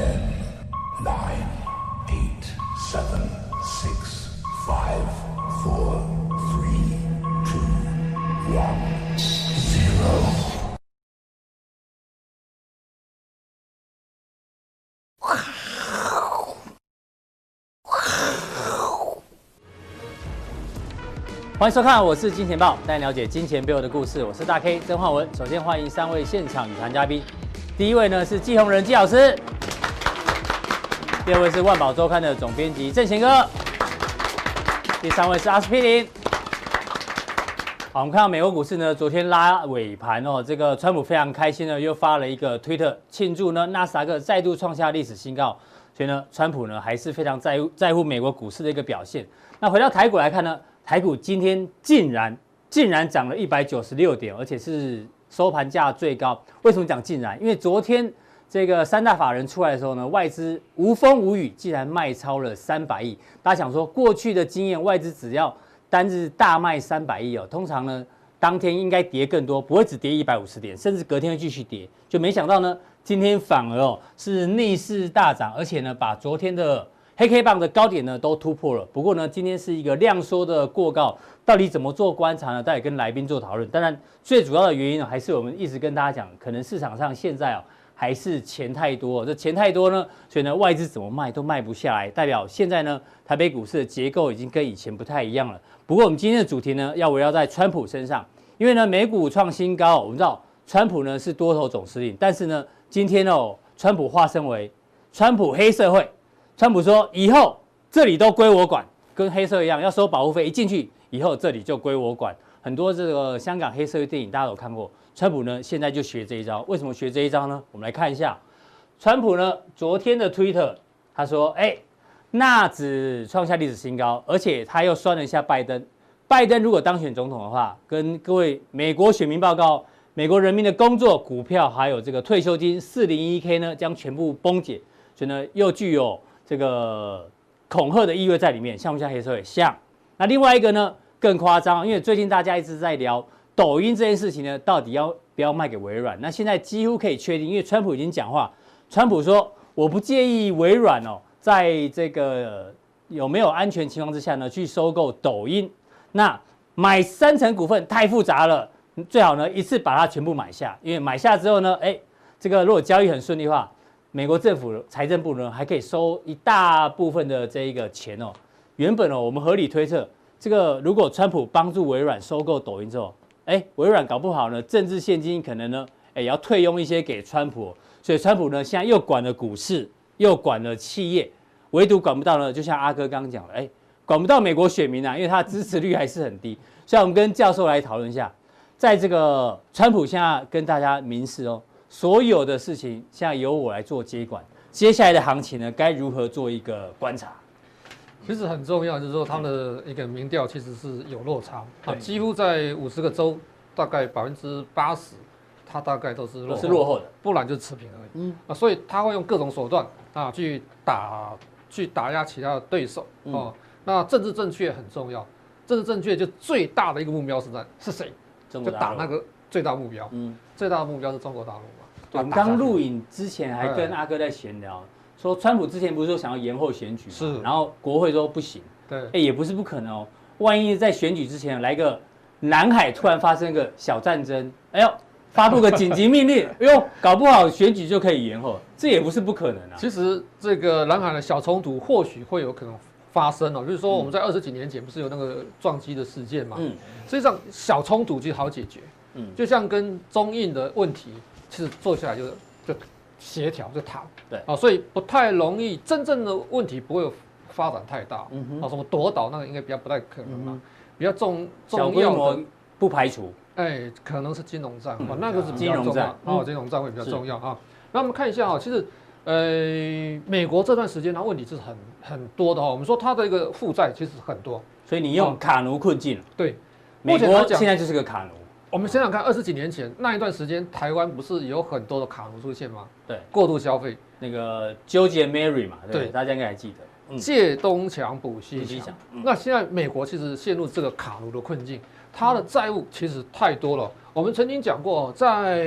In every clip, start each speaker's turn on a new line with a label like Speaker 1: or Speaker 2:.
Speaker 1: Ten, nine, eight, seven, six, five, four, three, two, one, zero.
Speaker 2: 欢迎收看，我是金钱豹，带你了解金钱背后的故事。我是大 K 曾焕文。首先欢迎三位现场与谈嘉宾，第一位呢是季鸿仁季老师，第二位是万宝周刊的总编辑郑贤哥，第三位是阿司匹林。好，我们看到美国股市呢，昨天拉尾盘哦，这个川普非常开心呢，又发了一个推特庆祝呢，纳斯达克再度创下历史新高。所以呢，川普呢还是非常在乎在乎美国股市的一个表现。那回到台股来看呢？台股今天竟然竟然涨了一百九十六点，而且是收盘价最高。为什么讲竟然？因为昨天这个三大法人出来的时候呢，外资无风无雨，竟然卖超了三百亿。大家想说，过去的经验，外资只要单日大卖三百亿哦，通常呢当天应该跌更多，不会只跌一百五十点，甚至隔天会继续跌。就没想到呢，今天反而哦是逆势大涨，而且呢把昨天的黑 K 棒的高点呢都突破了，不过呢，今天是一个量缩的过高，到底怎么做观察呢？待会跟来宾做讨论。当然，最主要的原因呢，还是我们一直跟大家讲，可能市场上现在哦还是钱太多，这钱太多呢，所以呢外资怎么卖都卖不下来，代表现在呢台北股市的结构已经跟以前不太一样了。不过我们今天的主题呢要围绕在川普身上，因为呢美股创新高，我们知道川普呢是多头总司令，但是呢今天哦川普化身为川普黑社会。川普说：“以后这里都归我管，跟黑社一样，要收保护费。一进去以后，这里就归我管。很多这个香港黑社会电影大家都有看过。川普呢，现在就学这一招。为什么学这一招呢？我们来看一下。川普呢，昨天的推特，他说：‘哎，纳指创下历史新高，而且他又算了一下拜登。拜登如果当选总统的话，跟各位美国选民报告，美国人民的工作、股票还有这个退休金四零一 K 呢，将全部崩解。所以呢，又具有。”这个恐吓的意味在里面，像不像黑社会？像。那另外一个呢，更夸张，因为最近大家一直在聊抖音这件事情呢，到底要不要卖给微软？那现在几乎可以确定，因为川普已经讲话，川普说我不介意微软哦，在这个有没有安全情况之下呢，去收购抖音。那买三成股份太复杂了，最好呢一次把它全部买下，因为买下之后呢，哎，这个如果交易很顺利的话。美国政府财政部呢，还可以收一大部分的这一个钱哦。原本哦，我们合理推测，这个如果川普帮助微软收购抖音之后，哎，微软搞不好呢，政治现金可能呢，哎，要退佣一些给川普。所以川普呢，现在又管了股市，又管了企业，唯独管不到呢，就像阿哥刚刚讲的，哎，管不到美国选民啊，因为他的支持率还是很低。所以，我们跟教授来讨论一下，在这个川普现在跟大家明示哦。所有的事情现在由我来做接管，接下来的行情呢，该如何做一个观察？
Speaker 3: 其实很重要，就是说他的一个民调其实是有落差啊，几乎在五十个州，大概百分之八十，他大概都是落后，是落后的，不然就是持平而已。嗯啊，所以他会用各种手段啊去打，去打压其他的对手哦。那政治正确很重要，政治正确就最大的一个目标是在是谁？就打那个最大目标。嗯，最大的目标是中国大陆。
Speaker 2: 我们刚录影之前还跟阿哥在闲聊，说川普之前不是说想要延后选举，是，然后国会说不行，对，哎，也不是不可能哦，万一在选举之前来个南海突然发生个小战争，哎呦，发布个紧急命令，哎呦，搞不好选举就可以延后，这也不是不可能啊。
Speaker 3: 其实这个南海的小冲突或许会有可能发生哦，就是说我们在二十几年前不是有那个撞击的事件嘛，嗯，实际上小冲突就好解决，嗯，就像跟中印的问题。其实做下来就是就协调就谈，对。啊，所以不太容易，真正的问题不会有发展太大，嗯哼，啊，什么夺岛那个应该比较不太可能啊，比较重重要的
Speaker 2: 不排除，
Speaker 3: 哎，可能是金融战，啊，那个是比较重要，啊，金融战会比较重要啊。那我们看一下啊，其实呃，美国这段时间它问题是很很多的哈，我们说它的一个负债其实很多，
Speaker 2: 所以你用卡奴困境，
Speaker 3: 对，
Speaker 2: 美国现在就是个卡奴。
Speaker 3: 我们想想看，二十几年前那一段时间，台湾不是有很多的卡奴出现吗？
Speaker 2: 对，
Speaker 3: 过度消费，
Speaker 2: 那个 George and Mary 嘛，对，对大家应该还记得。嗯、借
Speaker 3: 东墙补西墙。嗯、那现在美国其实陷入这个卡奴的困境，它的债务其实太多了。我们曾经讲过，在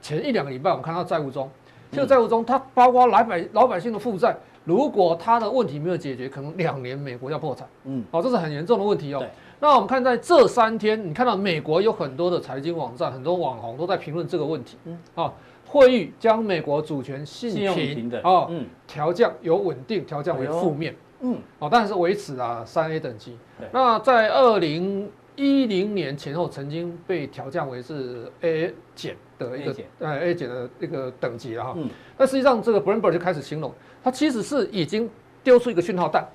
Speaker 3: 前一两个礼拜，我们看到债务中，这个债务中，它包括老百老百姓的负债，如果它的问题没有解决，可能两年美国要破产。嗯，好，这是很严重的问题哦。那我们看在这三天，你看到美国有很多的财经网站，很多网红都在评论这个问题。嗯，啊，会议将美国主权信评的啊，嗯，调降由稳定调降为负面。嗯，哦，但是维持啊三 A 等级。那在二零一零年前后，曾经被调降为是 A 减的一个呃 A 减的一个等级了哈。嗯。但实际上，这个 Bloomberg 就开始形容，它其实是已经丢出一个讯号弹，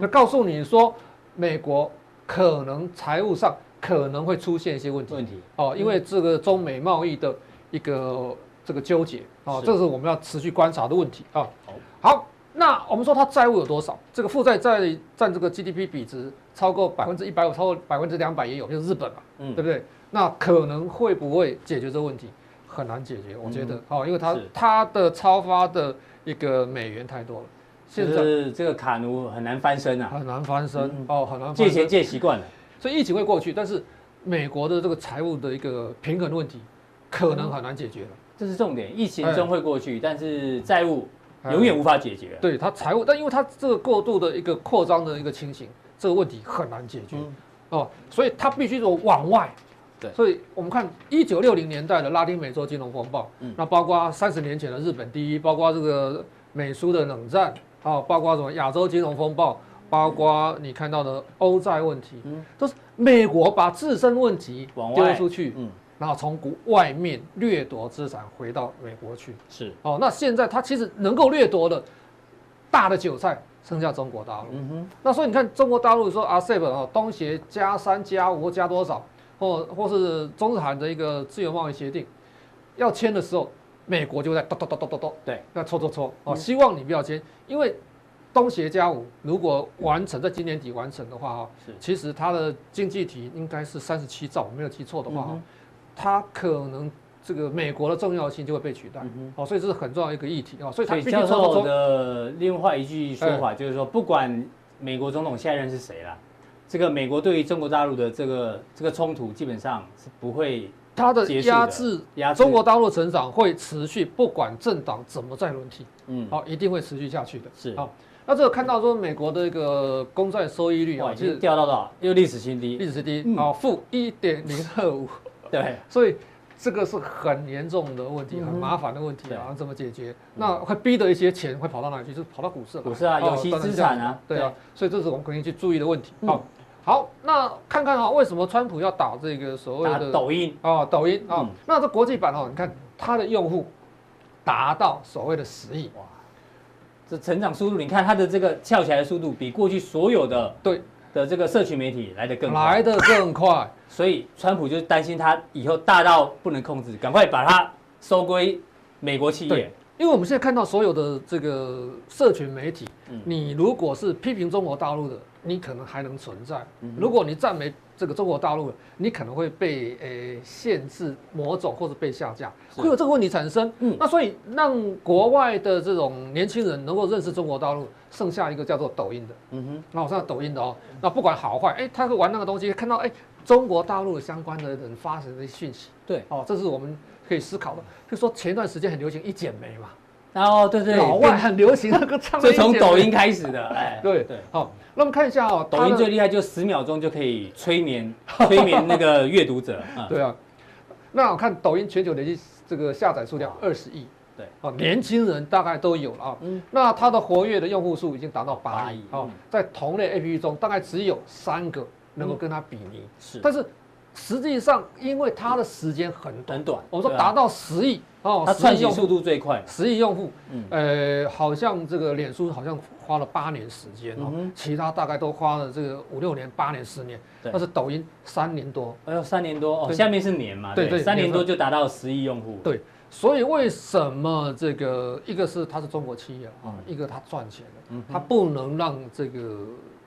Speaker 3: 那告诉你说美国。可能财务上可能会出现一些问题，问题哦，因为这个中美贸易的一个这个纠结哦，这是我们要持续观察的问题啊。好，那我们说它债务有多少？这个负债在占这个 GDP 比值超过百分之一百五，超过百分之两百也有，就是日本嘛，嗯，对不对？那可能会不会解决这个问题？很难解决，我觉得哦，因为它它的超发的一个美元太多了。
Speaker 2: 现在这个卡奴很难翻身啊，
Speaker 3: 很难翻身哦，很难
Speaker 2: 借钱借习惯了，
Speaker 3: 所以疫情会过去，但是美国的这个财务的一个平衡问题可能很难解决了，
Speaker 2: 这是重点。疫情终会过去，但是债务永远无法解决。
Speaker 3: 对它财务，但因为它这个过度的一个扩张的一个情形，这个问题很难解决哦，所以它必须说往外。对，所以我们看一九六零年代的拉丁美洲金融风暴，那包括三十年前的日本第一，包括这个美苏的冷战。哦，包括什么亚洲金融风暴，包括你看到的欧债问题，嗯，都是美国把自身问题丢出去，嗯，然后从国外面掠夺资产回到美国去，是哦。那现在它其实能够掠夺的大的韭菜剩下中国大陆，嗯哼。那所以你看中国大陆说 RCEP 哦，东协加三加五或加多少，或或是中日韩的一个自由贸易协定要签的时候。美国就在咚咚咚咚咚咚，对，要搓搓搓哦，希望你不要签，因为东协加五如果完成在今年底完成的话哈，是，其实它的经济体应该是三十七兆，我没有记错的话哈，它可能这个美国的重要性就会被取代，哦，所以这是很重要一个议题啊，所以它必须搓搓搓。
Speaker 2: 的另外一句说法就是说，不管美国总统下一任是谁啦，这个美国对于中国大陆的这个这个冲突基本上是不会。
Speaker 3: 它的压制，中国大陆成长会持续，不管政党怎么在轮替，嗯，好，一定会持续下去的。是，好，那这个看到说美国的一个公债收益率啊，
Speaker 2: 就是掉到多少？又历史新低，
Speaker 3: 历史新低，啊，负一点零二五。对，所以这个是很严重的问题，很麻烦的问题啊，怎么解决？那会逼得一些钱会跑到哪里去？就是跑到股市了，
Speaker 2: 股市啊，有息资产啊，
Speaker 3: 对啊，所以这是我们肯定去注意的问题。好。好，那看看啊，为什么川普要打这个所谓的
Speaker 2: 抖音
Speaker 3: 哦？抖音啊，那这国际版哦，你看它的用户达到所谓的十亿哇，
Speaker 2: 这成长速度，你看它的这个翘起来的速度，比过去所有的对的这个社群媒体来得更快，
Speaker 3: 来得更快，
Speaker 2: 所以川普就担心它以后大到不能控制，赶快把它收归美国企业。
Speaker 3: 因为我们现在看到所有的这个社群媒体，你如果是批评中国大陆的。你可能还能存在，如果你赞美这个中国大陆，你可能会被呃限制某种或者被下架，会有这个问题产生。嗯，那所以让国外的这种年轻人能够认识中国大陆，剩下一个叫做抖音的。嗯哼，那我上抖音的哦，那不管好坏，哎，他会玩那个东西，看到哎中国大陆相关的人发生的讯息，对，哦，这是我们可以思考的。比如说前段时间很流行一剪梅嘛。
Speaker 2: 然后对对，
Speaker 3: 老外很流行那个唱，
Speaker 2: 就从抖音开始的，哎，
Speaker 3: 对对，好，那我们看一下哦，
Speaker 2: 抖音最厉害就十秒钟就可以催眠 催眠那个阅读者，
Speaker 3: 对啊，那我看抖音全球累计这个下载数量二十亿，对，哦，年轻人大概都有了啊，嗯，那它的活跃的用户数已经达到八亿，哦，在同类 APP 中大概只有三个能够跟它比拟，是，但是。实际上，因为它的时间很很短，我们说达到十亿哦，
Speaker 2: 它窜起速度最快，
Speaker 3: 十亿用户，嗯，呃，好像这个脸书好像花了八年时间哦，其他大概都花了这个五六年、八年、十年，但是抖音三年多，
Speaker 2: 哎呦，三年多哦，下面是年嘛，对对，三年多就达到十亿用户，
Speaker 3: 对，所以为什么这个一个是它是中国企业啊，一个它赚钱的，它不能让这个。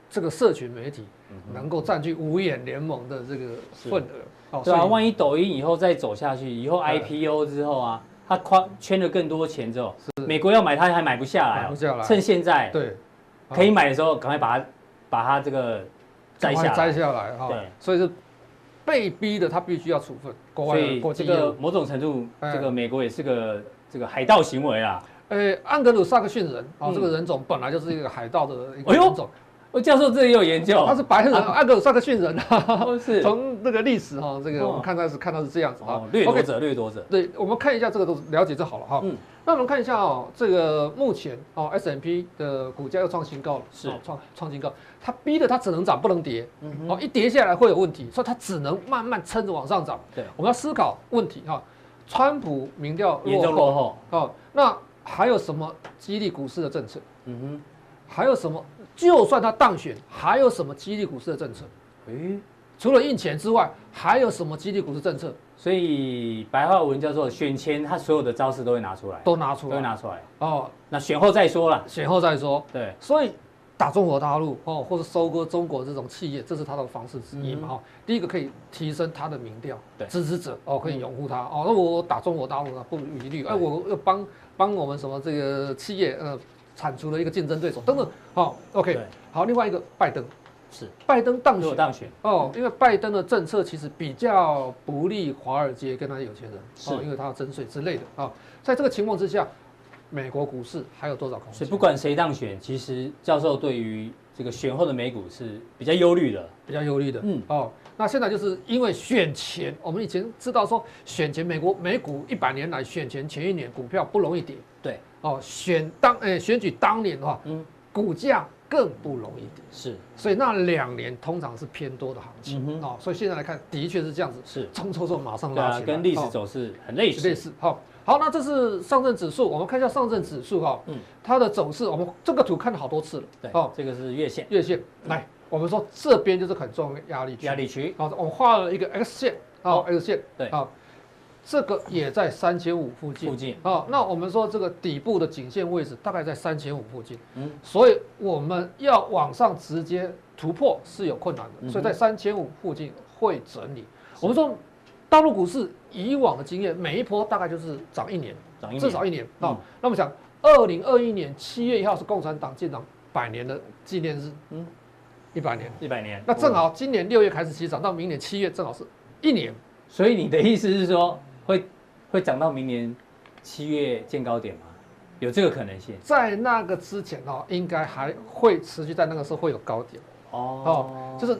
Speaker 3: 这个社群媒体能够占据五眼联盟的这个份额，
Speaker 2: 哦，对啊，万一抖音以后再走下去，以后 IPO 之后啊，它圈圈了更多钱之后，美国要买它还买不下来，买不下来，趁现在对。可以买的时候，赶快把它把它这个摘下
Speaker 3: 摘下来哈，对，所以是被逼的，他必须要处分国外，
Speaker 2: 所以这个某种程度，这个美国也是个这个海盗行为啊。
Speaker 3: 呃，安格鲁萨克逊人啊，这个人种本来就是一个海盗的一个人种。
Speaker 2: 教授这里有研究，
Speaker 3: 他是白人，阿格鲁萨克逊人啊。是。从那个历史哈，这个我们看到是看到是这样子啊。
Speaker 2: 掠夺者，掠夺者。
Speaker 3: 对，我们看一下这个都了解就好了哈。嗯。那我们看一下哦，这个目前哦，S&P 的股价又创新高了，是创创新高，它逼的它只能涨不能跌。嗯。哦，一跌下来会有问题，所以它只能慢慢撑着往上涨。对。我们要思考问题哈，川普民调
Speaker 2: 严重落后
Speaker 3: 哦，那还有什么激励股市的政策？嗯哼。还有什么？就算他当选，还有什么激励股市的政策？诶，除了印钱之外，还有什么激励股市政策？
Speaker 2: 所以白话文叫做选前，他所有的招式都会拿出来，
Speaker 3: 都拿出来，
Speaker 2: 都会拿出来。哦，那选后再说了，
Speaker 3: 选后再说。
Speaker 2: 对，
Speaker 3: 所以打中国大陆哦，或者收割中国这种企业，这是他的方式之一嘛？哈、嗯，第一个可以提升他的民调，对，支持者哦可以拥护他、嗯、哦。那我打中国大陆呢，不遗余力，哎，我要帮帮我们什么这个企业呃。铲除了一个竞争对手等等，好，OK，好，另外一个拜登。是。拜登当选。
Speaker 2: 当选。
Speaker 3: 哦，因为拜登的政策其实比较不利华尔街跟他有钱人，是。因为他要征税之类的。啊，在这个情况之下，美国股市还有多少空间？
Speaker 2: 所以不管谁当选，其实教授对于这个选后的美股是比较忧虑的，
Speaker 3: 比较忧虑的，嗯，哦，那现在就是因为选前，我们以前知道说选前美国美股一百年来选前前一年股票不容易跌，
Speaker 2: 对。
Speaker 3: 哦，选当诶，选举当年的话，嗯，股价更不容易跌，
Speaker 2: 是，
Speaker 3: 所以那两年通常是偏多的行情，哦，所以现在来看，的确是这样子，是，冲冲冲，马上拉起来，
Speaker 2: 跟历史走势很类似，
Speaker 3: 类似，好，好，那这是上证指数，我们看一下上证指数哈，嗯，它的走势，我们这个图看了好多次了，
Speaker 2: 对，哦，这个是月线，
Speaker 3: 月线，来，我们说这边就是很重要的压力区，
Speaker 2: 压力区，
Speaker 3: 好，我们画了一个 X 线，好，X 线，对，好。这个也在三千五附近，附近。啊、哦。那我们说这个底部的颈线位置大概在三千五附近，嗯，所以我们要往上直接突破是有困难的，嗯、所以在三千五附近会整理。我们说大陆股市以往的经验，每一波大概就是涨一年，涨一年。至少一年。啊。嗯、那么讲，二零二一年七月一号是共产党建党百年的纪念日，嗯，一百年，
Speaker 2: 一百年。
Speaker 3: 那正好今年六月开始起涨，到明年七月正好是一年。
Speaker 2: 所以你的意思是说？会会涨到明年七月见高点吗？有这个可能性？
Speaker 3: 在那个之前哦，应该还会持续在那个时候会有高点哦哦，就是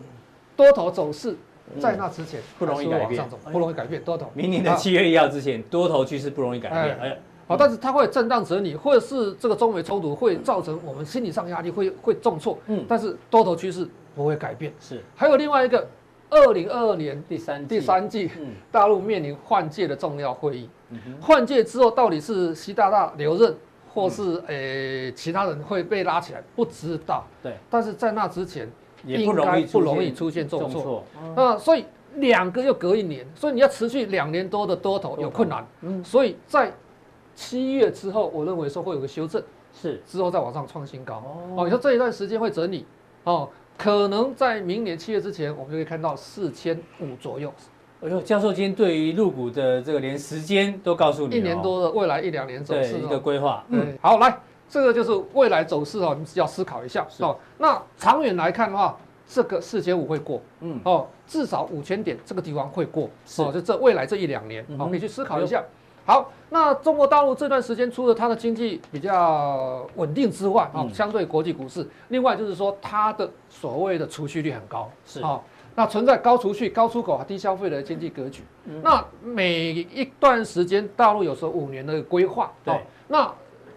Speaker 3: 多头走势在那之前
Speaker 2: 不容易改变，
Speaker 3: 不容易改变多头。
Speaker 2: 明年的七月一号之前，多头趋势不容易改变。哎，
Speaker 3: 好，但是它会震荡整理，或者是这个中美冲突会造成我们心理上压力，会会重挫。嗯，但是多头趋势不会改变。是，还有另外一个。二零二二年第三第三季，大陆面临换届的重要会议。换届之后，到底是习大大留任，或是诶其他人会被拉起来，不知道。对，但是在那之前，应该不容易出现重挫。那，所以两个又隔一年，所以你要持续两年多的多头有困难。嗯，所以在七月之后，我认为说会有个修正，是之后再往上创新高。哦，你说这一段时间会整理哦。可能在明年七月之前，我们就可以看到四千五左右。
Speaker 2: 哎呦，教授今天对于入股的这个连时间都告诉你，
Speaker 3: 一年多的未来一两年走势
Speaker 2: 一个规划。
Speaker 3: 嗯，好，来，这个就是未来走势哦，你只要思考一下哦。那长远来看的话，这个四千五会过，嗯，哦，至少五千点这个地方会过，哦，就这未来这一两年，好，你去思考一下。好，那中国大陆这段时间除了它的经济比较稳定之外，啊，相对国际股市，另外就是说它的所谓的储蓄率很高，是啊，那存在高储蓄、高出口、低消费的经济格局。那每一段时间，大陆有时候五年的规划，对，那。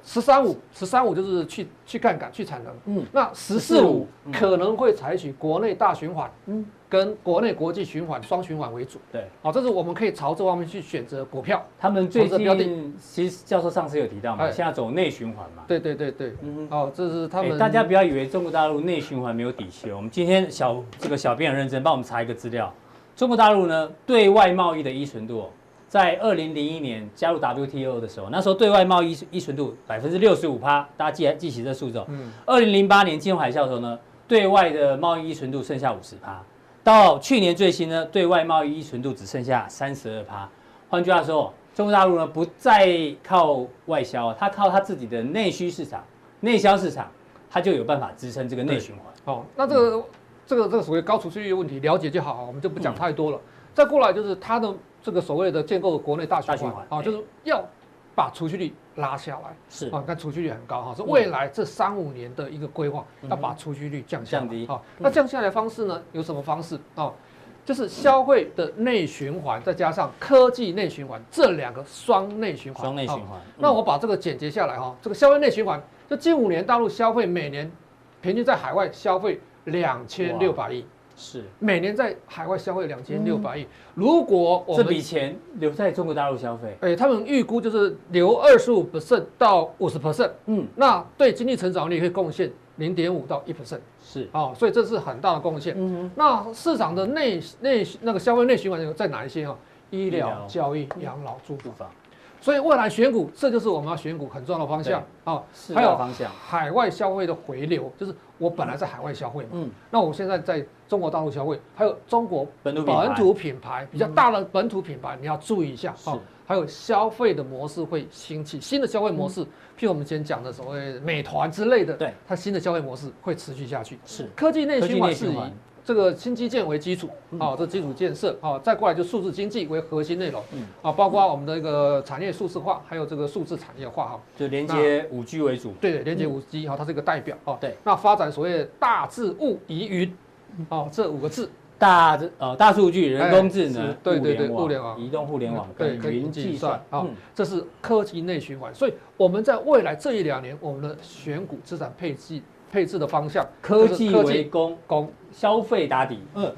Speaker 3: 十三五，十三五就是去去杠杆、去产能。嗯，那十四五可能会采取国内大循环，嗯，跟国内国际循环双循环为主。对，好，这是我们可以朝这方面去选择股票。
Speaker 2: 他们最近其实教授上次有提到嘛，现在走内循环嘛。
Speaker 3: 对对对对，嗯，哦，这是他们。
Speaker 2: 大家不要以为中国大陆内循环没有底气。我们今天小这个小编很认真帮我们查一个资料，中国大陆呢对外贸易的依存度。在二零零一年加入 WTO 的时候，那时候对外贸易依存度百分之六十五趴，大家记记起这数字。嗯。二零零八年金融海啸的时候呢，对外的贸易依存度剩下五十趴，到去年最新呢，对外贸易依存度只剩下三十二趴。换句话说，中国大陆呢不再靠外销，它靠它自己的内需市场、内销市场，它就有办法支撑这个内循环。
Speaker 3: 哦，那这个、嗯、这个这个所谓高储蓄率问题了解就好，我们就不讲太多了。嗯、再过来就是它的。这个所谓的建构国内大循环啊，就是要把储蓄率拉下来。
Speaker 2: 是
Speaker 3: 啊，看储蓄率很高哈，是未来这三五年的一个规划，要把储蓄率降下来。降低啊，那降下来的方式呢？有什么方式啊？就是消费的内循环，再加上科技内循环，这两个双内循环。
Speaker 2: 双内循环。
Speaker 3: 那我把这个简洁下来哈，这个消费内循环，就近五年大陆消费每年平均在海外消费两千六百亿。
Speaker 2: 是。
Speaker 3: 每年在海外消费两千六百亿，如果我们
Speaker 2: 这笔钱留在中国大陆消费，
Speaker 3: 哎，他们预估就是留二十五 percent 到五十 percent，嗯，那对经济成长率会贡献零点五到一 percent，
Speaker 2: 是。
Speaker 3: 哦，所以这是很大的贡献。嗯哼，那市场的内内那个消费内循环有在哪一些啊？医疗、教育、养老、住房。所以未来选股，这就是我们要选股很重要的方向啊。还有方向，海外消费的回流，就是我本来在海外消费嘛，嗯，那我现在在中国大陆消费，还有中国本土品牌比较大的本土品牌，你要注意一下啊。还有消费的模式会兴起，新的消费模式，譬如我们今天讲的所谓美团之类的，对，它新的消费模式会持续下去。是科技内循环是以。这个新基建为基础，啊，这基础建设，啊，再过来就数字经济为核心内容，嗯，啊，包括我们的一个产业数字化，还有这个数字产业化，哈，
Speaker 2: 就连接五 G 为主，
Speaker 3: 对对，连接五 G，哈，它是一个代表，哈，对，那发展所谓大智物移云，哦，这五个字，
Speaker 2: 大呃大数据、人工智能，
Speaker 3: 对对对，互联网、
Speaker 2: 移动互联网，对，云计算，
Speaker 3: 啊，这是科技内循环，所以我们在未来这一两年，我们的选股资产配置。配置的方向，
Speaker 2: 科技为攻，攻消费打底。嗯，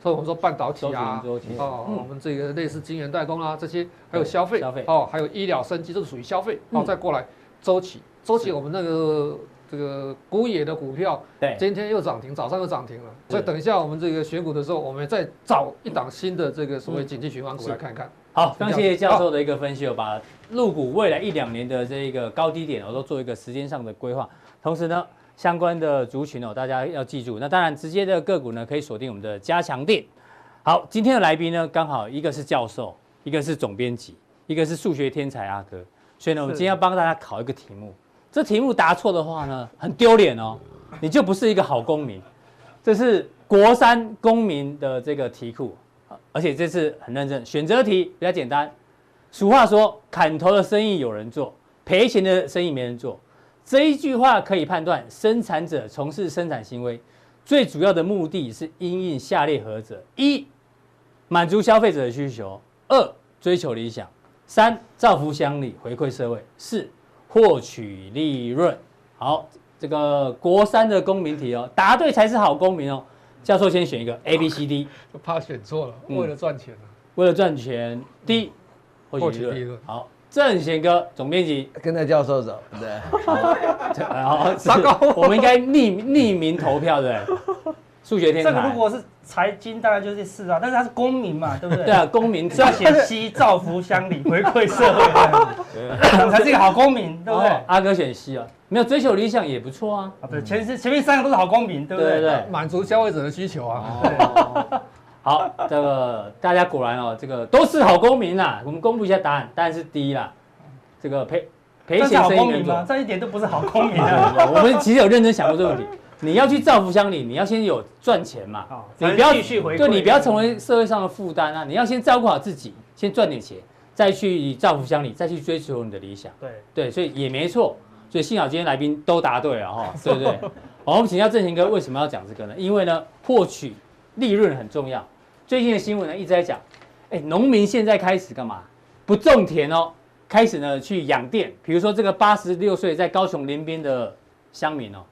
Speaker 3: 所以我们说半导体啊，哦，我们这个类似晶圆代工啊，这些还有消费，消费哦，还有医疗生机，这是属于消费。哦，再过来周期，周期我们那个这个古野的股票，对，今天又涨停，早上又涨停了。所以等一下我们这个选股的时候，我们再找一档新的这个所谓景气循环股来看看。
Speaker 2: 好，非常谢谢教授的一个分析，我把入股未来一两年的这个高低点，我都做一个时间上的规划，同时呢。相关的族群哦，大家要记住。那当然，直接的个股呢，可以锁定我们的加强店。好，今天的来宾呢，刚好一个是教授，一个是总编辑，一个是数学天才阿哥。所以呢，我们今天要帮大家考一个题目。这题目答错的话呢，很丢脸哦，你就不是一个好公民。这是国三公民的这个题库，而且这次很认真。选择题比较简单。俗话说，砍头的生意有人做，赔钱的生意没人做。这一句话可以判断，生产者从事生产行为最主要的目的是因应下列何者：一、满足消费者的需求；二、追求理想；三、造福乡里，回馈社会；四、获取利润。好，这个国三的公民题哦，答对才是好公民哦。教授先选一个 A、B、C、D，
Speaker 3: 怕选错了。为了赚钱、啊
Speaker 2: 嗯、为了赚钱，D，获取利润。好。郑贤哥，总编辑，
Speaker 4: 跟着教授走，对，
Speaker 2: 然后 糟糕，我们应该匿匿名投票，对，数学天才。
Speaker 5: 这个如果是财经，大概就是四啊，但是他是公民嘛，对不对？
Speaker 2: 对啊，公民
Speaker 5: 是要写西造福乡里，回馈社会，才是一个好公民，对不对？
Speaker 2: 阿哥选西啊，没有追求理想也不错啊。
Speaker 5: 啊，对，前是前面三个都是好公民，对不对？
Speaker 2: 对，
Speaker 3: 满足消费者的需求啊。
Speaker 2: 好，这个大家果然哦，这个都是好公民啦。我们公布一下答案，当然是第一啦。这个赔赔钱生意
Speaker 5: 这一点都不是好公民啊。
Speaker 2: 我们其实有认真想过这个问题。你要去造福乡里，你要先有赚钱嘛。你不要继续回，对，你不要成为社会上的负担啊。你要先照顾好自己，先赚点钱，再去造福乡里，再去追求你的理想。对对，所以也没错。所以幸好今天来宾都答对了哈，对不对？好，我们请教正贤哥，为什么要讲这个呢？因为呢，获取利润很重要。最近的新闻呢一直在讲，哎，农民现在开始干嘛？不种田哦，开始呢去养电。比如说这个八十六岁在高雄林边的乡民哦，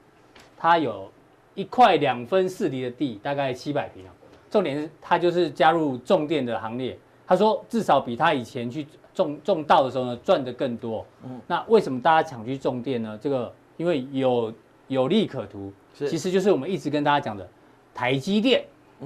Speaker 2: 他有一块两分四厘的地，大概七百平哦。重点是他就是加入种电的行列。他说至少比他以前去种种稻的时候呢赚得更多。嗯，那为什么大家抢去种电呢？这个因为有有利可图，是其实就是我们一直跟大家讲的台积电。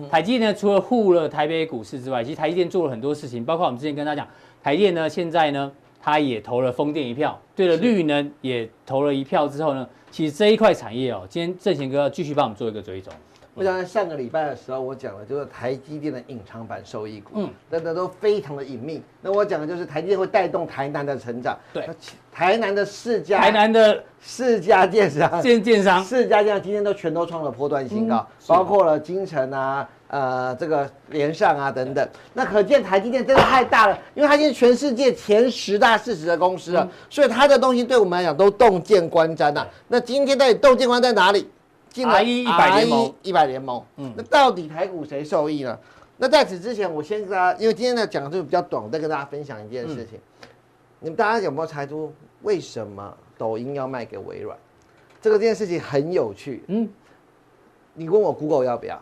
Speaker 2: 台积电呢，除了护了台北股市之外，其实台积电做了很多事情，包括我们之前跟大家讲，台电呢现在呢，它也投了风电一票，对了绿能也投了一票之后呢，其实这一块产业哦，今天正贤哥要继续帮我们做一个追踪。
Speaker 4: 我想在上个礼拜的时候，我讲的就是台积电的隐藏版收益股，嗯，那那都非常的隐秘。那我讲的就是台积电会带动台南的成长，对，台南的四家，
Speaker 2: 台南的
Speaker 4: 四家建商，
Speaker 2: 建建商，
Speaker 4: 四家建商今天都全都创了波段新高，包括了金城啊、呃这个连上啊等等。那可见台积电真的太大了，因为它现在全世界前十大市值的公司了，所以它的东西对我们来讲都洞见观瞻呐。那今天到底洞见观在哪里？进来
Speaker 2: 一百联盟，
Speaker 4: 一百联盟。嗯，那到底台股谁受益呢？那在此之前，我先跟大家，因为今天呢讲的就比较短，我再跟大家分享一件事情。你们大家有没有猜出为什么抖音要卖给微软？这个这件事情很有趣。嗯，你问我 Google 要不要？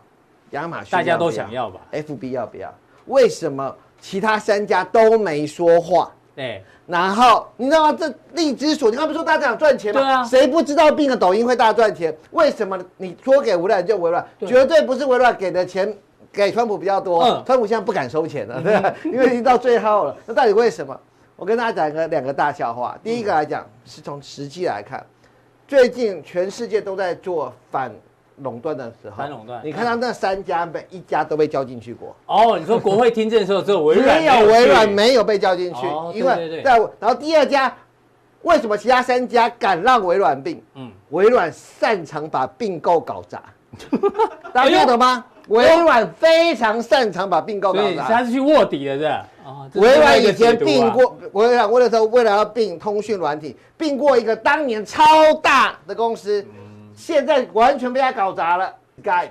Speaker 4: 亚马逊大
Speaker 2: 家都想要吧
Speaker 4: ？FB 要不要？为什么其他三家都没说话？对。然后你知道吗？这利之所，你刚不是说大家想赚钱吗？对啊。谁不知道并了抖音会大赚钱？为什么你说给微软就微软？绝对不是微软给的钱给川普比较多。嗯。川普现在不敢收钱了，对吧？因为已经到最后了。那到底为什么？我跟大家讲一个两个大笑话。第一个来讲，是从实际来看，最近全世界都在做反垄断的时候，
Speaker 2: 反垄断。
Speaker 4: 你看到那三家，每一家都被叫进去过。
Speaker 2: 哦，你说国会听证的时候，只有微软
Speaker 4: 没有微软没有被叫进去，因为在然后第二家，为什么其他三家敢让微软并？嗯，微软擅长把并购搞砸，大家记得吗？微软非常擅长把并购搞砸，
Speaker 2: 他是去卧底的，是吧？
Speaker 4: 微软以前并过，微软为了说为了要并通讯软体，并过一个当年超大的公司，现在完全被他搞砸了。Skype，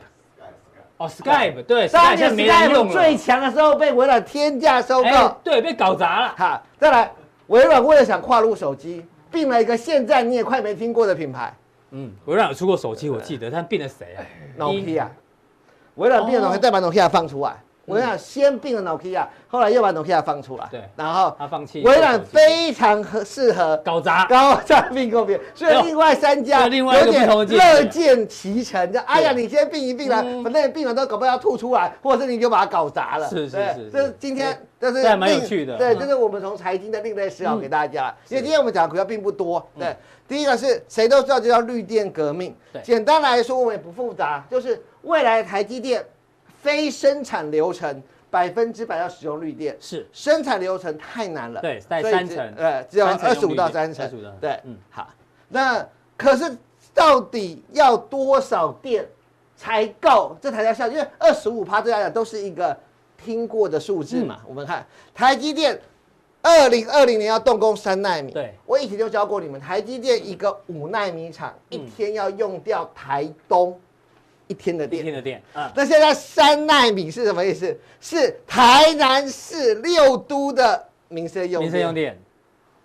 Speaker 2: 哦，Skype，对，
Speaker 4: 当年 Skype 最强的时候被微软天价收购，
Speaker 2: 对，被搞砸了。
Speaker 4: 哈，再来，微软为了想跨入手机，并了一个现在你也快没听过的品牌。
Speaker 2: 嗯，微软有出过手机，我记得，他并了谁啊
Speaker 4: ？Nokia，微软并了，Nokia 再把 Nokia 放出来。我想先并了 Nokia，后来又把 Nokia 放出来，对，然后他放弃。微软非常合适合
Speaker 2: 搞砸，
Speaker 4: 搞砸并购别，所以另外三家有点乐见其成，就哎呀，你先并一并来，反正你并了都搞不好要吐出来，或者是你就把它搞砸了。
Speaker 2: 是是是，
Speaker 4: 这是今天这是
Speaker 2: 蛮有趣的，
Speaker 4: 对，这是我们从财经的另类思考给大家。因为今天我们讲的股票并不多，对，第一个是谁都知道，就叫绿电革命。简单来说，我们也不复杂，就是未来台积电。非生产流程百分之百要使用绿电，是。生产流程太难了，
Speaker 2: 对，在三成，
Speaker 4: 呃，只有二十五到三成，对，嗯，好，那可是到底要多少电才够这台要效？因为二十五趴对大家讲都是一个听过的数字嘛。我们看。台积电二零二零年要动工三纳米，对，我以前就教过你们，台积电一个五纳米厂一天要用掉台东。一天的电，一
Speaker 2: 天的电，嗯，
Speaker 4: 那现在三纳米是什么意思？是台南市六都的民生用电，
Speaker 2: 民生用电，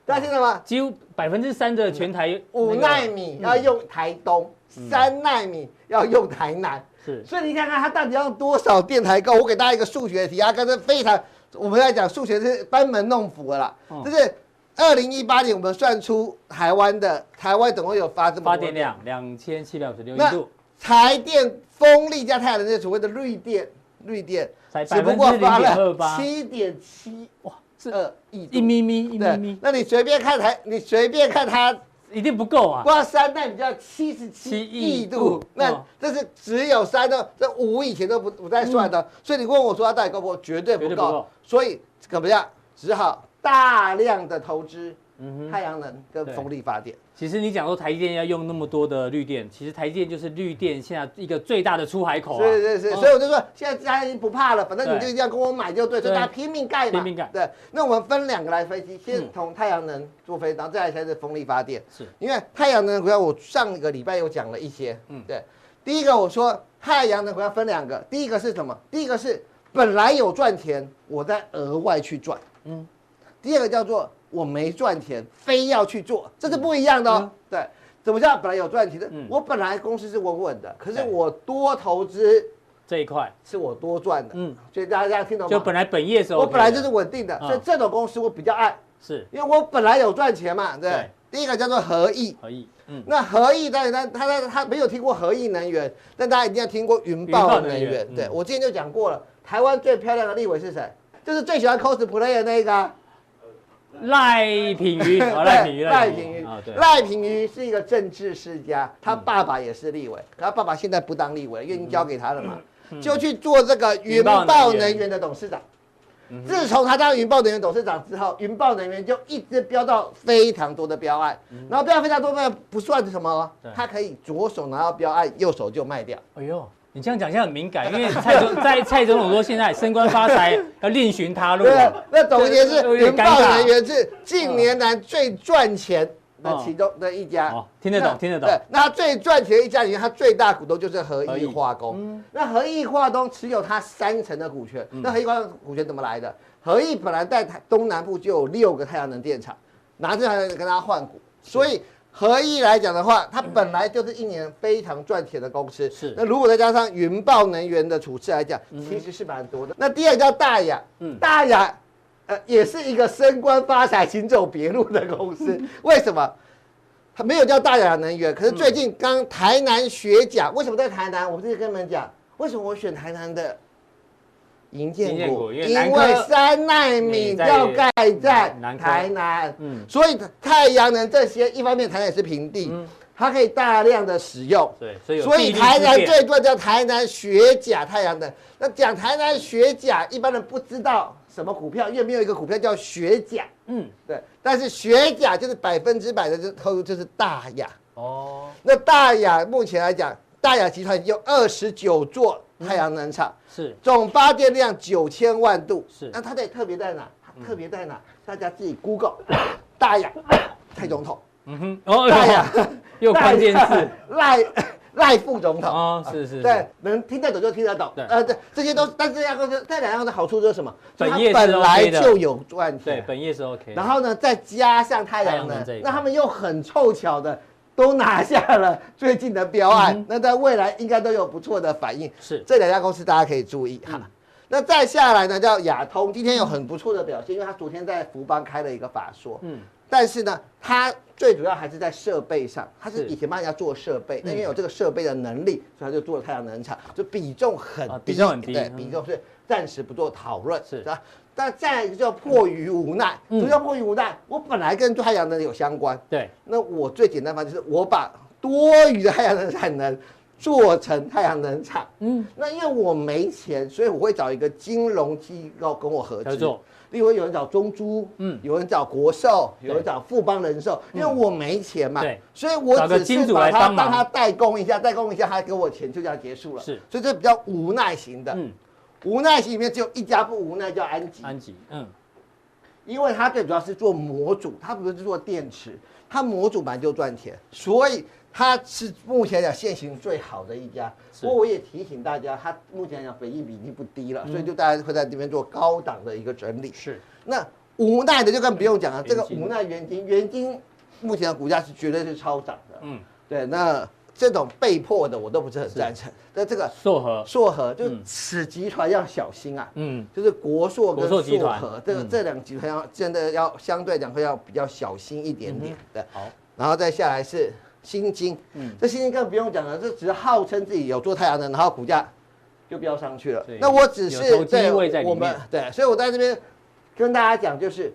Speaker 4: 大家听到吗？
Speaker 2: 几乎百分之三的全台
Speaker 4: 五奈米要用台东，三奈米要用台南，是，所以你看看它到底要用多少电才够？我给大家一个数学题啊，刚才非常，我们在讲数学是班门弄斧的啦，就是二零一八年我们算出台湾的台湾总共有发这么多
Speaker 2: 发电量两千七百五十六亿度。
Speaker 4: 台电、风力加太阳能这所谓的绿电，绿电只不过发了七点七哇，是二亿
Speaker 2: 一咪咪一咪咪。
Speaker 4: 那你随便看台，你随便看它
Speaker 2: 一定不够啊！
Speaker 4: 挂三代你就要七十七亿度，那这是只有三的，这五以前都不不再算的。所以你问我说它到底够不够？绝对不够。所以怎么样？只好大量的投资。太阳能跟风力发电，
Speaker 2: 其实你讲说台积电要用那么多的绿电，其实台积电就是绿电现在一个最大的出海口啊。
Speaker 4: 是是是，所以我就说现在大家已经不怕了，反正你就一定要跟我买就对，所以大家拼命盖嘛。拼命盖。对，那我们分两个来分析，先从太阳能做分析，然后再来才是风力发电。是，因为太阳能股票我上个礼拜有讲了一些，嗯，对。第一个我说太阳能股票分两个，第一个是什么？第一个是本来有赚钱，我再额外去赚，嗯。第二个叫做。我没赚钱，非要去做，这是不一样的对，怎么叫本来有赚钱的？嗯、我本来公司是稳稳的，可是我多投资
Speaker 2: 这一块是
Speaker 4: 我多赚的。嗯，所以大家听懂吗？
Speaker 2: 就本来本业时候，
Speaker 4: 我本来就是稳定的，所以这种公司我比较爱。是，因为我本来有赚钱嘛。对，对第一个叫做合意。合意，嗯，那合意当然他他他他没有听过合意能源，但大家一定要听过云豹能源。对，我之前就讲过了，台湾最漂亮的立委是谁？就是最喜欢 cosplay 的那个。
Speaker 2: 赖品妤，赖品妤，赖品妤，
Speaker 4: 赖品妤。是一个政治世家，他爸爸也是立委，可他爸爸现在不当立委，因为交给他了嘛，就去做这个云豹能源的董事长。自从他当云豹能源董事长之后，云豹能源就一直标到非常多的标案，然后标非常多，那不算什么，他可以左手拿到标案，右手就卖掉。哎呦，
Speaker 2: 你这样讲现在很敏感，因为蔡总 在蔡总统说现在升官发财要另寻他路。
Speaker 4: 对，那总结是情报人员是近年来最赚钱的其中的一家。
Speaker 2: 哦，听得懂，听得懂。
Speaker 4: 对，那他最赚钱的一家里面，他最大股东就是合一化工。那合一化工持有他三成的股权。那合一化工股权怎么来的？合一本来在台东南部就有六个太阳能电厂，拿这台跟他换股，所以。合一来讲的话，它本来就是一年非常赚钱的公司。是。那如果再加上云豹能源的处置来讲，其实是蛮多的。那第二个叫大雅，嗯，大雅，呃，也是一个升官发财、行走别路的公司。为什么？它没有叫大雅能源，可是最近刚台南学甲，为什么在台南？我不是跟你们讲，为什么我选台南的？营建股，因为三奈米要盖在台南，嗯，所以太阳能这些一方面台南也是平地，它可以大量的使用，对，所以所以台南最多叫台南学甲太阳能。那讲台南学甲，一般人不知道什么股票，因为没有一个股票叫学甲，嗯，对，但是学甲就是百分之百的就投入就是大亚哦。那大亚目前来讲，大亚集团有二十九座。太阳能厂是。总发电量九千万度，是。那它得特别在哪？特别在哪？大家自己 Google 大雅蔡总统，嗯哼，哦，大雅
Speaker 2: 又关键字。
Speaker 4: 赖赖副总统。
Speaker 2: 啊，是是，
Speaker 4: 对，能听得懂就听得懂，呃，对，这些都，但是这两个这两样的好处就是什么？本业本来就有赚钱，
Speaker 2: 对，本业是 OK，
Speaker 4: 然后呢，再加上太阳能，那他们又很凑巧的。都拿下了最近的标案，嗯、那在未来应该都有不错的反应。是这两家公司大家可以注意哈。嗯、那再下来呢，叫亚通，今天有很不错的表现，因为他昨天在福邦开了一个法说。嗯。但是呢，它最主要还是在设备上，它是以前帮人家做设备，那因为有这个设备的能力，所以他就做了太阳能厂，就比重很低，
Speaker 2: 比重很低，
Speaker 4: 对，比重是暂时不做讨论，是吧？但再一个叫迫于无奈，什么叫迫于无奈？我本来跟太阳能有相关，对，那我最简单方就是我把多余的太阳能产能做成太阳能厂，嗯，那因为我没钱，所以我会找一个金融机构跟我合作，例如有人找中珠，嗯，有人找国寿，有人找富邦人寿，因为我没钱嘛，对，所以我只是把他帮他代工一下，代工一下，他给我钱就这样结束了，是，所以这比较无奈型的，嗯。无奈型里面只有一家不无奈，叫安吉。安吉，嗯，因为它最主要是做模组，它不是做电池，它模组本来就赚钱，所以它是目前讲现行最好的一家。不过我也提醒大家，它目前讲本益比已经不低了，所以就大家会在这边做高档的一个整理。是，那无奈的就更不用讲了，这个无奈元晶，元晶目前的股价是绝对是超涨的。嗯，对，那。这种被迫的我都不是很赞成。那这个
Speaker 2: 硕和，
Speaker 4: 硕和就此集团要小心啊。嗯，就是国硕跟硕和，这个这两集团要真的要相对讲会要比较小心一点点。对，好，然后再下来是新晶。嗯，这欣晶更不用讲了，这只是号称自己有做太阳能，然后股价就飙上去了。那我只是在我们对，所以我在这边跟大家讲，就是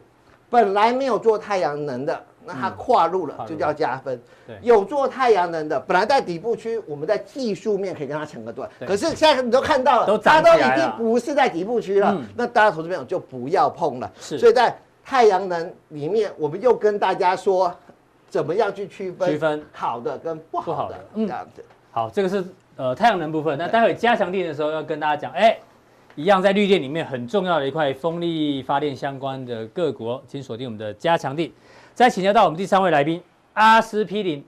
Speaker 4: 本来没有做太阳能的。那它跨入了，就叫加分。对，有做太阳能的，本来在底部区，我们在技术面可以跟它抢个段。可是现在你都看到了，它都已经不是在底部区了。那大家投资朋友就不要碰了。是，所以在太阳能里面，我们又跟大家说，怎么样去区分区分好的跟不好的这样子。
Speaker 2: 好，这个是呃太阳能部分。那待会加强电的时候要跟大家讲，哎，一样在绿电里面很重要的一块风力发电相关的各国，请锁定我们的加强錠。再请教到我们第三位来宾，阿司匹林。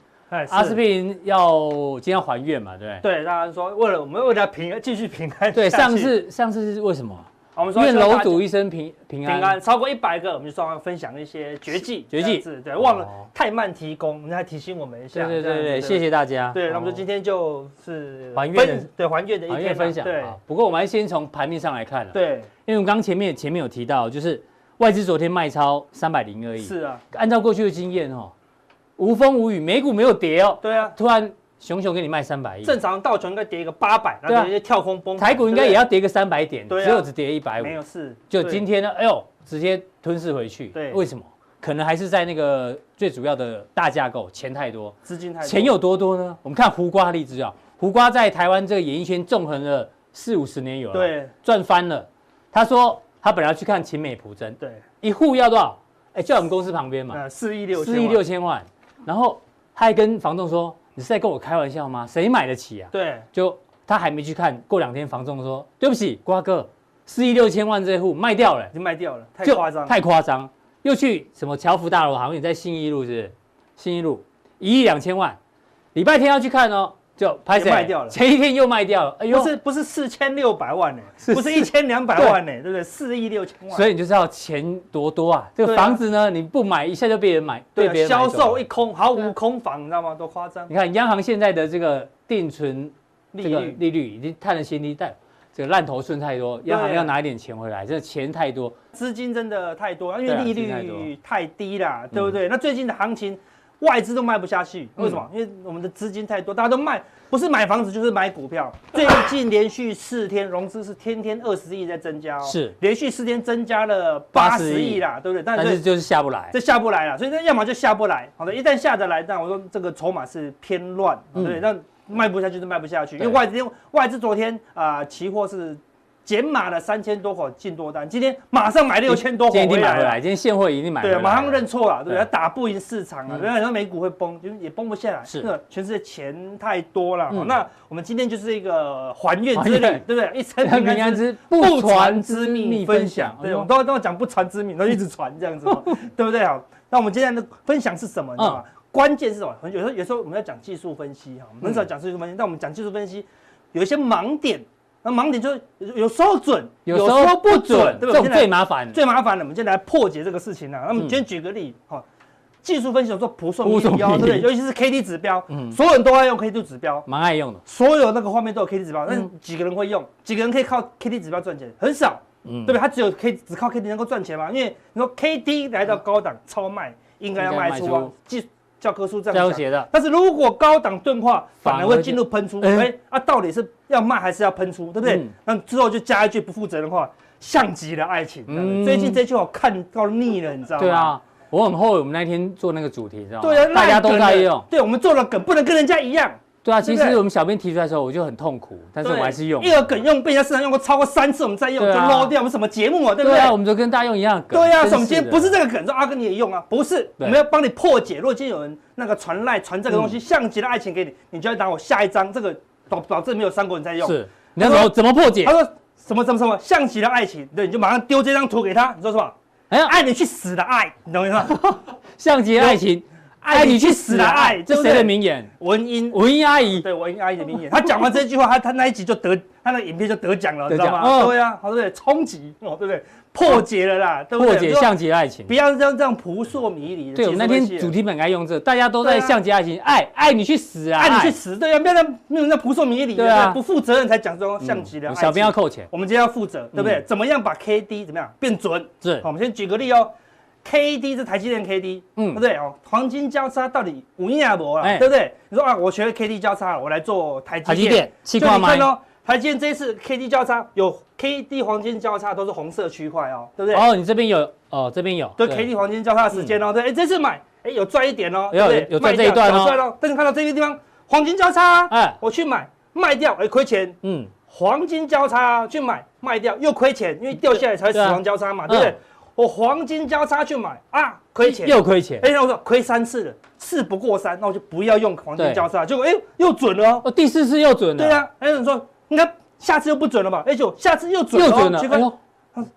Speaker 2: 阿司匹林要今天要还愿嘛？对
Speaker 5: 对，大家说为了我们为了平继续平安。
Speaker 2: 对，上次上次是为什么？我们说愿楼主一生平平安。平安
Speaker 5: 超过一百个，我们就双方分享一些绝技。绝技是，对，忘了太慢提供，你还提醒我们一下。
Speaker 2: 对对对，谢谢大家。
Speaker 5: 对，那我们说今天就是
Speaker 2: 还愿，
Speaker 5: 对还愿的一天
Speaker 2: 分享。对，不过我们还先从盘面上来看了。对，因为我们刚前面前面有提到，就是。外资昨天卖超三百零二亿。是啊，按照过去的经验哦，无风无雨，美股没有跌哦。对啊，突然熊熊给你卖三百亿。
Speaker 5: 正常道琼应该跌一个八百，然后直接跳空崩。
Speaker 2: 台股应该也要跌个三百点，只有只跌一百五。
Speaker 5: 没有事。
Speaker 2: 就今天呢，哎呦，直接吞噬回去。对，为什么？可能还是在那个最主要的大架构，钱太多，资金太多。钱有多多呢？我们看胡瓜例子啊，胡瓜在台湾这个演艺圈纵横了四五十年有了，对，赚翻了。他说。他本来去看秦美普珍，对，一户要多少？哎，就在我们公司旁边嘛，
Speaker 5: 四亿六
Speaker 2: 四亿六千万。然后他还跟房东说：“你是在跟我开玩笑吗？谁买得起啊？”对，就他还没去看，过两天房东说对不起，瓜哥，四亿六千万这户卖掉了，
Speaker 5: 已经卖掉了，太夸张，
Speaker 2: 太夸张。又去什么侨福大楼，好像也在信义路是不是？信义路一亿两千万，礼拜天要去看哦。就拍卖掉了，前一天又卖掉了，哎呦，
Speaker 5: 不是不是四千六百万呢，不是一千两百万呢，对。不对？四亿六千万，
Speaker 2: 所以你就知道钱多多啊。这个房子呢，你不买一下就被人买，对别人
Speaker 5: 销售一空，毫无空房，你知道吗？多夸张！
Speaker 2: 你看央行现在的这个定存利率。利率已经探了新低，但这个烂头寸太多，央行要拿一点钱回来，这钱太多，
Speaker 5: 资金真的太多，因为利率太低了，对不对？那最近的行情。外资都卖不下去，为什么？嗯、因为我们的资金太多，大家都卖，不是买房子就是买股票。最近连续四天融资是天天二十亿在增加哦，
Speaker 2: 是
Speaker 5: 连续四天增加了八十亿啦，对不对？
Speaker 2: 但是就是下不来，
Speaker 5: 这下不来了，所以那要么就下不来。好的，一旦下得来，那我说这个筹码是偏乱，对不对？那卖不下去就卖不下去，因为外资外资昨天啊，期货是。减码了三千多口进多单，今天马上买六千多口回来，
Speaker 2: 今天买回来，今天现货一定买回来，
Speaker 5: 对，马上认错了，对不对？打不赢市场啊，原来说美股会崩，就是也崩不下来，是，全世界钱太多了。那我们今天就是一个还愿之旅，对不对？一生平安之不传之秘分享，对，我们都都要讲不传之秘，都一直传这样子，对不对？好，那我们今天的分享是什么？你知道吗？关键是什么？有时候有时候我们要讲技术分析哈，我们很少讲技术分析，但我们讲技术分析有一些盲点。那盲点就是有时候准，有时候不准，对不对？这种
Speaker 2: 最麻烦，
Speaker 5: 最麻烦的，我们今天来破解这个事情啊。那么今天举个例，哈，技术分析有说谱顺目标，对不对？尤其是 K D 指标，嗯，所有人都爱用 K D 指标，
Speaker 2: 蛮爱用的。
Speaker 5: 所有那个画面都有 K D 指标，但几个人会用？几个人可以靠 K D 指标赚钱？很少，嗯，对不对？他只有 K 只靠 K D 能够赚钱嘛？因为你说 K D 来到高档超卖，应该要卖出啊。教科书这样写的，但是如果高档钝化，反而会进入喷出。哎，啊，到底是要卖还是要喷出，对不对？那之后就加一句不负责任的话，像极了爱情。最近这句话看到腻了，你知道吗？对啊，
Speaker 2: 我很后悔我们那天做那个主题，知道吗？对啊，大家都在用。
Speaker 5: 对，我们做了梗，不能跟人家一样。
Speaker 2: 对啊，其实我们小编提出来的时候，我就很痛苦，但是我还是用。
Speaker 5: 一个梗用被人家市场用过超过三次，我们再用就捞掉。我们什么节目啊？对不对？
Speaker 2: 对啊，我们就跟大家用一样梗。
Speaker 5: 对啊，所以我们今天不是这个梗，说阿哥你也用啊？不是，我们要帮你破解。如果今天有人那个传赖传这个东西，像极了爱情给你，你就要拿我下一张这个保保证没有三国人在用。
Speaker 2: 是，你要怎么怎么破解？
Speaker 5: 他说什么什么什么像极了爱情，对，你就马上丢这张图给他。你说什么？哎，爱你去死的爱，你懂吗？
Speaker 2: 像极了爱情。爱你去死啊！爱，这谁的名言？
Speaker 5: 文英，
Speaker 2: 文英阿姨，
Speaker 5: 对，文英阿姨的名言。她讲完这句话，他他那一集就得，她那影片就得奖了，你知道吗？对啊，好对不对？冲击哦，对不对？破解了啦，对不对？
Speaker 2: 破解像极爱情，
Speaker 5: 不要这样这样扑朔迷离。
Speaker 2: 对，我们那天主题本该用这，大家都在像极爱情，爱爱你去死啊！
Speaker 5: 爱你去死，对啊，不要让没有那扑朔迷离，对啊，不负责任才讲这种像极的。
Speaker 2: 小编要扣钱，
Speaker 5: 我们今天要负责，对不对？怎么样把 K D 怎么样变准？
Speaker 2: 是，
Speaker 5: 好，我们先举个例哦。K D 是台积电 K D，嗯，对不对哦？黄金交叉到底五亿啊不啊？对不对？你说啊，我学 K D 交叉了，我来做台积电。就你看哦，台积电这一次 K D 交叉有 K D 黄金交叉都是红色区块哦，对不对？
Speaker 2: 哦，你这边有哦，这边有。
Speaker 5: 对 K D 黄金交叉的时间哦，对，哎，这次买，哎，有赚一点哦，
Speaker 2: 对不对？有赚这一段哦。
Speaker 5: 但是看到这个地方黄金交叉，哎，我去买卖掉，哎，亏钱。嗯，黄金交叉去买卖掉又亏钱，因为掉下来才死亡交叉嘛，对不对？我黄金交叉去买啊，亏钱
Speaker 2: 又亏钱。
Speaker 5: 哎，那我说亏三次了，事不过三，那我就不要用黄金交叉。结果哎，又准了
Speaker 2: 哦，第四次又准了。
Speaker 5: 对啊，哎，你说你看下次又不准了吧？哎，就下次又准了。又准了。结果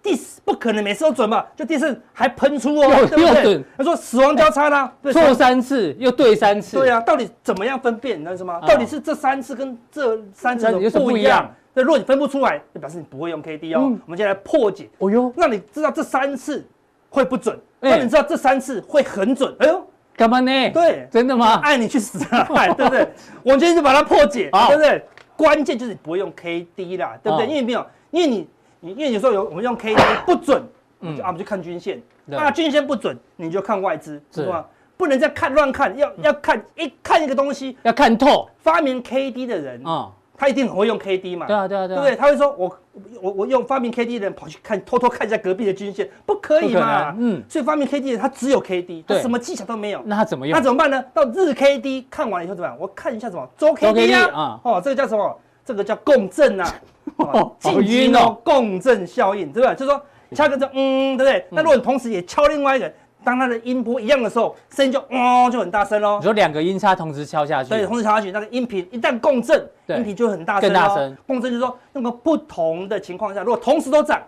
Speaker 5: 第四不可能每次都准嘛，就第四还喷出哦，对不对？他说死亡交叉呢，
Speaker 2: 错三次又对三次。
Speaker 5: 对啊，到底怎么样分辨？你知道吗？到底是这三次跟这三次不一样？那如果你分不出来，就表示你不会用 K D 哦。嗯、我们先来破解。哦哟，那你知道这三次会不准？那、欸、你知道这三次会很准？哎呦，
Speaker 2: 干嘛呢？
Speaker 5: 对，
Speaker 2: 真的吗？
Speaker 5: 爱你去死啊！对不对？我们今天就把它破解，好对不对？关键就是你不会用 K D 啦，对不对？哦、因为没有，因为你你因为有时候有我们用 K D 不准，嗯，啊我们就看均线，那、啊、均线不准，你就看外资，是吧？不能再看乱看，要要看一看一个东西，
Speaker 2: 要看透。
Speaker 5: 发明 K D 的人啊。嗯他一定很会用 K D 嘛？
Speaker 2: 对啊，对啊，对，
Speaker 5: 对不对？他会说，我我我用发明 K D 的人跑去看，偷偷看一下隔壁的均线，不可以嘛？嗯，所以发明 K D 的人他只有 K D，他什么技巧都没有。
Speaker 2: 那他怎么用？
Speaker 5: 那怎么办呢？到日 K D 看完了以后怎么样？我看一下什么周 K D 啊？哦，这个叫什么？这个叫共振啊！哦，好晕哦，共振效应，对不对？就是说敲个这，嗯，对不对？那如果你同时也敲另外一个，当它的音波一样的时候，声音就哇就很大声喽。
Speaker 2: 你说两个音叉同时敲下去，
Speaker 5: 对，同时敲下去，那个音频一旦共振，音频就很大声，更大声。共振就是说，那个不同的情况下，如果同时都涨，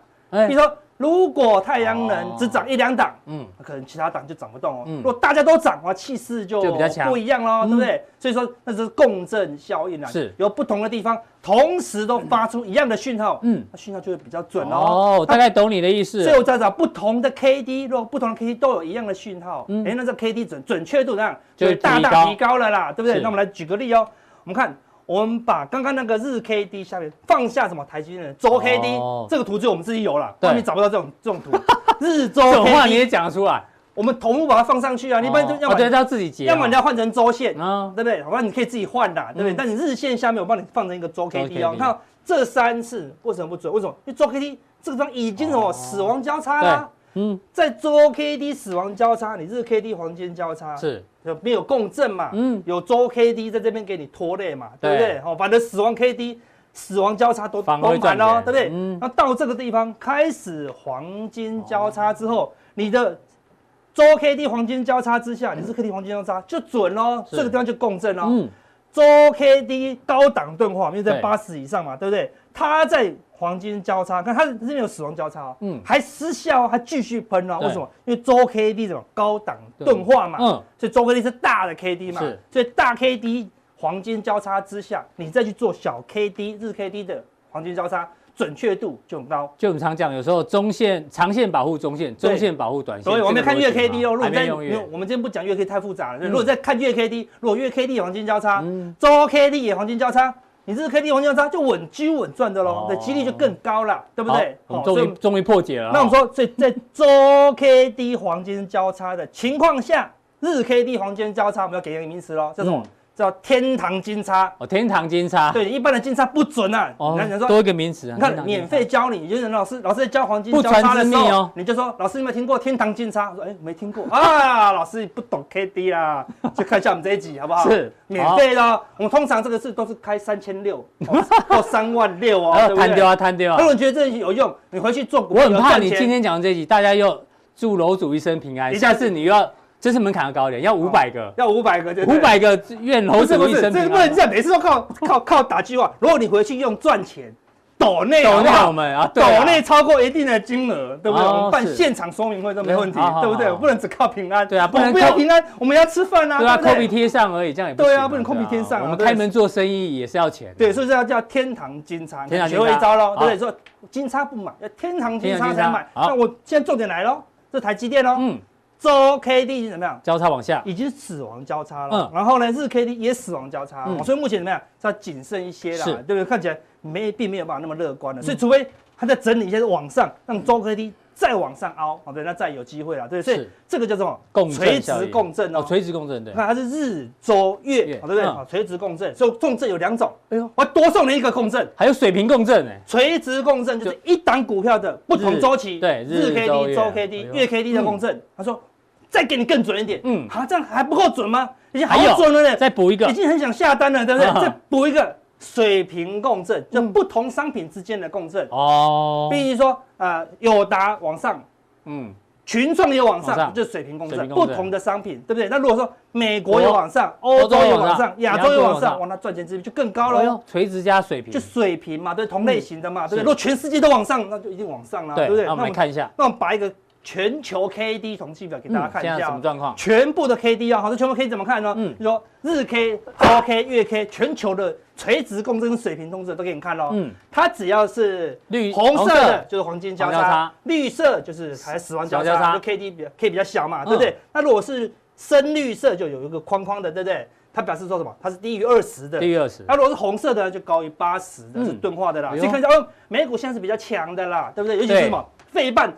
Speaker 5: 比如说。如果太阳能只涨一两档，嗯，可能其他档就涨不动哦。如果大家都涨，哇，气势就比较强，不一样喽，对不对？所以说那是共振效应啊，是由不同的地方同时都发出一样的讯号，嗯，那讯号就会比较准哦。
Speaker 2: 哦，大概懂你的意思。
Speaker 5: 所以我在找不同的 K D，如果不同的 K D 都有一样的讯号，哎，那这 K D 准准确度这样就大大提高了啦，对不对？那我们来举个例哦，我们看。我们把刚刚那个日 K D 下面放下什么台积电的周 K D，这个图就我们自己有了，外面找不到这种这种图。日周 K D
Speaker 2: 话你也讲得出来，
Speaker 5: 我们同步把它放上去啊。一般就要
Speaker 2: 么要自己截，
Speaker 5: 要么你要换成周线，对不对？好吧，你可以自己换的，对不对？但你日线下面我帮你放成一个周 K D 哦。看这三次为什么不准？为什么？因为周 K D 这个地方已经什么死亡交叉啦。嗯，在周 K D 死亡交叉，你日 K D 黄金交叉是。有共振嘛，嗯，有周 K D 在这边给你拖累嘛，对不对？哦，反正死亡 K D、死亡交叉都都满了，对不对？嗯，那到这个地方开始黄金交叉之后，你的周 K D 黄金交叉之下，你是 K D 黄金交叉就准喽，这个地方就共振喽。嗯，周 K D 高档钝化，因为在八十以上嘛，对不对？它在。黄金交叉，看它这边有死亡交叉哦，嗯，还失效，还继续喷哦。为什么？因为周 K D 什么高档钝化嘛，嗯，所以周 K D 是大的 K D 嘛，是，所以大 K D 黄金交叉之下，你再去做小 K D 日 K D 的黄金交叉，准确度就很高。
Speaker 2: 就我们常讲，有时候中线、长线保护中线，中线保护短线。
Speaker 5: 所以我们看月 K D 哦，如果在，我们今天不讲月 K 太复杂了。如果在看月 K D，如果月 K D 黄金交叉，周 K D 也黄金交叉。你这是 K D 黄金交叉就稳居稳赚的喽，的几率就更高了，对不对？
Speaker 2: 好，终于终于破解了。
Speaker 5: 那我们说，所以在周 K D 黄金交叉的情况下，日 K D 黄金交叉，我们要给一个名词喽，叫什么？叫天堂金叉
Speaker 2: 哦，天堂金叉，
Speaker 5: 对，一般的金叉不准啊。
Speaker 2: 哦，你看说多一个名词啊。
Speaker 5: 你看，免费教你，就是老师老师在教黄金交叉的时候，你就说老师有没有听过天堂金叉？我说哎，没听过 啊，老师不懂 K D 啦，就看一下我们这一集好不好？是免费的。我们通常这个是都是开三千六到三万六哦，
Speaker 2: 摊掉啊，摊掉啊。
Speaker 5: 如果你觉得这有用，你回去做股。
Speaker 2: 我很怕你今天讲的这一集，大家又祝楼主一生平安，下次你又要。这是门槛要高一点，要五百个，
Speaker 5: 要五百个，
Speaker 2: 五百个愿楼主一生平安。
Speaker 5: 这不能这样，每次都靠 靠靠打计划。如果你回去用赚钱，抖内
Speaker 2: 抖内我们啊，
Speaker 5: 抖内超过一定的金额，对不对？我们办现场说明会都没问题，对不对？不能只靠平安。
Speaker 2: 对啊，
Speaker 5: 不能靠平安，我们要吃饭啊。
Speaker 2: 对啊，扣皮贴上而已，这样也不行。
Speaker 5: 对啊，不能扣皮贴上。
Speaker 2: 我们开门做生意也是要钱。
Speaker 5: 对，所以这要叫天堂金叉，学会一招喽，对不对？说金叉不买，要天堂金叉才买。那我现在重点来喽，这台积电喽，嗯。周 K D 怎么样？
Speaker 2: 交叉往下，
Speaker 5: 已经死亡交叉了。嗯，然后呢，日 K D 也死亡交叉，所以目前怎么样？要谨慎一些啦，对不对？看起来没并没有办法那么乐观了。所以除非它在整理一下，往上让周 K D 再往上凹，好，对，那再有机会了，对。所以这个叫做垂直共振哦，
Speaker 2: 垂直共振对。
Speaker 5: 看它是日周月，好，对不对？好，垂直共振，所以共振有两种。哎呦，我多送你一个共振，
Speaker 2: 还有水平共振哎。
Speaker 5: 垂直共振就是一档股票的不同周期，对，日 K D、周 K D、月 K D 的共振。他说。再给你更准一点，嗯，好，这样还不够准吗？已经好准了呢，
Speaker 2: 再补一个，
Speaker 5: 已经很想下单了，对不对？再补一个水平共振，就不同商品之间的共振哦。比如说，呃，友达往上，嗯，群创也往上，就水平共振，不同的商品，对不对？那如果说美国也往上，欧洲也往上，亚洲也往上，哇，那赚钱几率就更高了哟。
Speaker 2: 垂直加水平，
Speaker 5: 就水平嘛，对，同类型的嘛，对不对？如果全世界都往上，那就一定往上了，对不对？
Speaker 2: 那我们看一下，
Speaker 5: 那我们把一个。全球 K D 统计表给大家看一下，
Speaker 2: 什么状况？
Speaker 5: 全部的 K D 啊，好，这全部 K D 怎么看呢？嗯，就说日 K、周 K、月 K，全球的垂直共振、水平共振都给你看喽。嗯，它只要是绿红色的，就是黄金交叉；绿色就是还死亡交叉，就 K D 比 K 比较小嘛，对不对？那如果是深绿色，就有一个框框的，对不对？它表示说什么？它是低于二十的，
Speaker 2: 低于二十。
Speaker 5: 那如果是红色的，就高于八十的，是钝化的啦。所以看一下哦，美股现在是比较强的啦，对不对？尤其是什么？费半。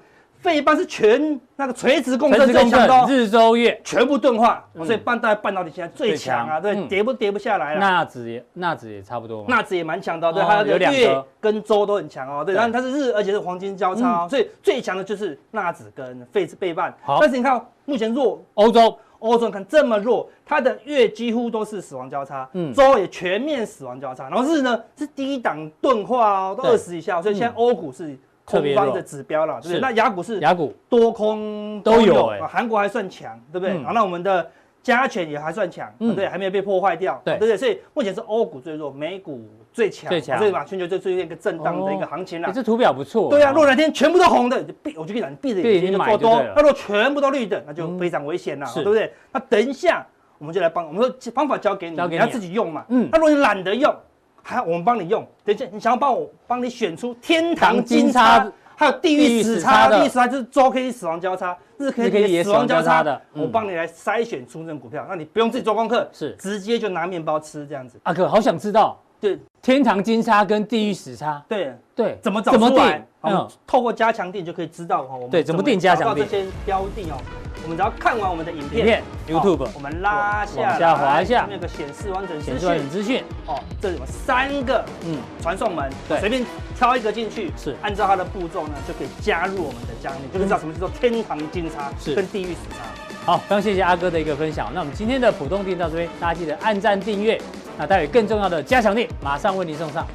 Speaker 5: 费半是全那个垂直共振最强的，
Speaker 2: 日周月
Speaker 5: 全部钝化，所以半导半导体现在最强啊，对，跌不跌不下来了。
Speaker 2: 纳指也纳指也差不多，
Speaker 5: 纳指也蛮强的，对，还有月跟周都很强哦，对，然后它是日，而且是黄金交叉，所以最强的就是纳指跟费费半。好，但是你看目前弱，
Speaker 2: 欧洲。
Speaker 5: 欧洲看这么弱，它的月几乎都是死亡交叉，嗯，周也全面死亡交叉，然后日呢是低档钝化哦，都二十以下，所以现在欧股是。空方的指标了，对不对？那雅股是
Speaker 2: 雅股
Speaker 5: 多空都有，韩国还算强，对不对？好，那我们的加权也还算强，对，还没有被破坏掉，对不对？所以目前是欧股最弱，美股最强，最强，所以嘛，全球就出现一个震荡的一个行情了。
Speaker 2: 这图表不错，
Speaker 5: 对啊，如果哪天全部都红的，闭，我就跟你讲，你闭着眼睛就做多；那如果全部都绿的，那就非常危险了，对不对？那等一下我们就来帮，我们说方法交给你，你要自己用嘛。嗯，那如果你懒得用。还我们帮你用，等一下，你想要帮我帮你选出天堂金叉，还有地狱死叉，地狱死叉就是周 K 死亡交叉，日 K 死亡交叉的，我帮你来筛选出这种股票，那你不用自己做功课，是。直接就拿面包吃这样子。
Speaker 2: 阿哥，好想知道，对，天堂金叉跟地狱死叉，
Speaker 5: 对。对，怎么找出来？嗯，透过加强定就可以知道哈，我们对怎么定加强定这些标的哦。我们只要看完我们的影片，YouTube，我们拉下下，滑一下，那个显示完整显示完整资讯哦，这有三个嗯传送门，对，随便挑一个进去，是按照它的步骤呢，就可以加入我们的加密，就可以知道什么叫做天堂金叉，是跟地狱死叉。好，非常谢谢阿哥的一个分享。那我们今天的普通店到这边，大家记得按赞订阅。那待会更重要的加强力马上为您送上。